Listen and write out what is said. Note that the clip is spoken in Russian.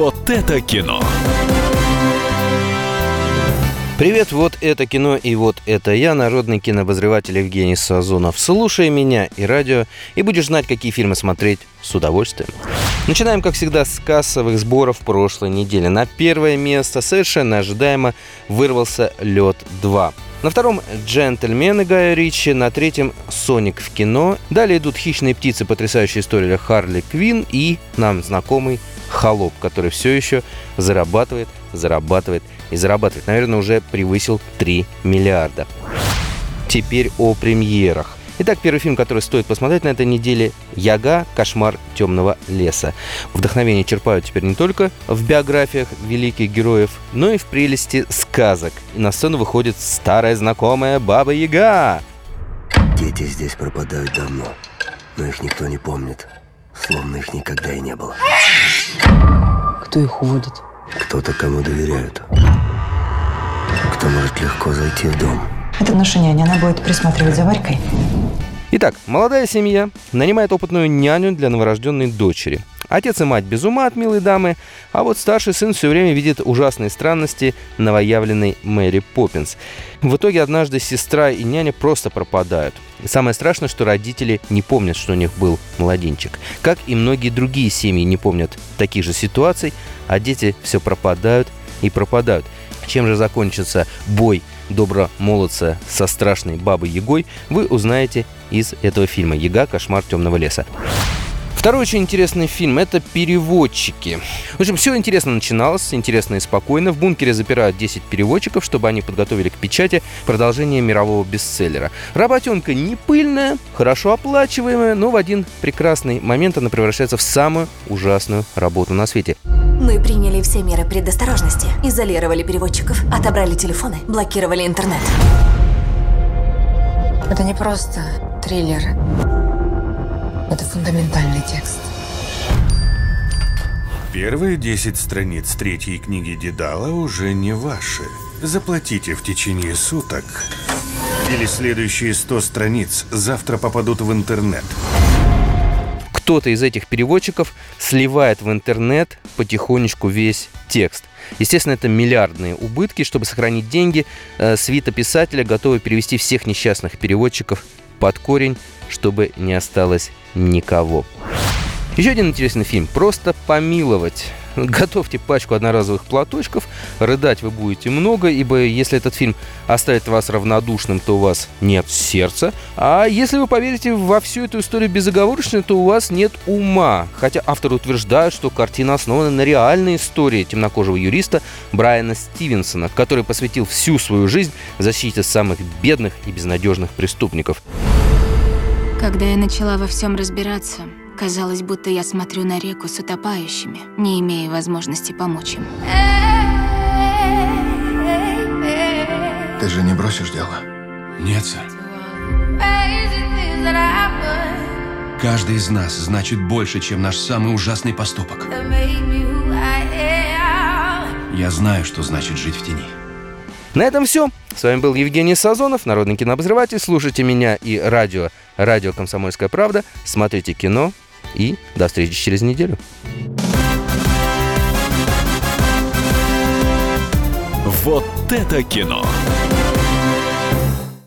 Вот это кино. Привет, вот это кино и вот это я, народный кинообозреватель Евгений Сазонов. Слушай меня и радио, и будешь знать, какие фильмы смотреть с удовольствием. Начинаем, как всегда, с кассовых сборов прошлой недели. На первое место совершенно ожидаемо вырвался «Лед 2». На втором «Джентльмены» Гая Ричи, на третьем «Соник в кино». Далее идут «Хищные птицы», потрясающая история Харли Квин и нам знакомый «Холоп», который все еще зарабатывает, зарабатывает и зарабатывает. Наверное, уже превысил 3 миллиарда. Теперь о премьерах. Итак, первый фильм, который стоит посмотреть на этой неделе – «Яга. Кошмар темного леса». Вдохновение черпают теперь не только в биографиях великих героев, но и в прелести сказок. И на сцену выходит старая знакомая Баба Яга. Дети здесь пропадают давно, но их никто не помнит, словно их никогда и не было. Кто их уводит? Кто-то кому доверяют. Кто может легко зайти в дом. Это наша няня, она будет присматривать за Варькой. Итак, молодая семья нанимает опытную няню для новорожденной дочери. Отец и мать без ума от милой дамы, а вот старший сын все время видит ужасные странности новоявленной Мэри Поппинс. В итоге однажды сестра и няня просто пропадают. И самое страшное, что родители не помнят, что у них был младенчик. Как и многие другие семьи не помнят таких же ситуаций, а дети все пропадают и пропадают. Чем же закончится бой добро молодца со страшной бабой Егой, вы узнаете из этого фильма «Яга. Кошмар темного леса». Второй очень интересный фильм – это «Переводчики». В общем, все интересно начиналось, интересно и спокойно. В бункере запирают 10 переводчиков, чтобы они подготовили к печати продолжение мирового бестселлера. Работенка не пыльная, хорошо оплачиваемая, но в один прекрасный момент она превращается в самую ужасную работу на свете. Мы приняли все меры предосторожности. Изолировали переводчиков, отобрали телефоны, блокировали интернет. Это не просто триллер. Это фундаментальный текст. Первые 10 страниц третьей книги Дедала уже не ваши. Заплатите в течение суток. Или следующие 100 страниц завтра попадут в интернет. Кто-то из этих переводчиков сливает в интернет потихонечку весь текст. Естественно, это миллиардные убытки. Чтобы сохранить деньги, э, свита писателя готова перевести всех несчастных переводчиков под корень, чтобы не осталось никого. Еще один интересный фильм «Просто помиловать». Готовьте пачку одноразовых платочков, рыдать вы будете много, ибо если этот фильм оставит вас равнодушным, то у вас нет сердца. А если вы поверите во всю эту историю безоговорочно, то у вас нет ума. Хотя авторы утверждают, что картина основана на реальной истории темнокожего юриста Брайана Стивенсона, который посвятил всю свою жизнь защите самых бедных и безнадежных преступников. Когда я начала во всем разбираться, казалось, будто я смотрю на реку с утопающими, не имея возможности помочь им. Ты же не бросишь дело? Нет, сэр. Каждый из нас значит больше, чем наш самый ужасный поступок. Я знаю, что значит жить в тени. На этом все. С вами был Евгений Сазонов, народный кинообозреватель. Слушайте меня и радио, радио «Комсомольская правда». Смотрите кино и до встречи через неделю. Вот это кино!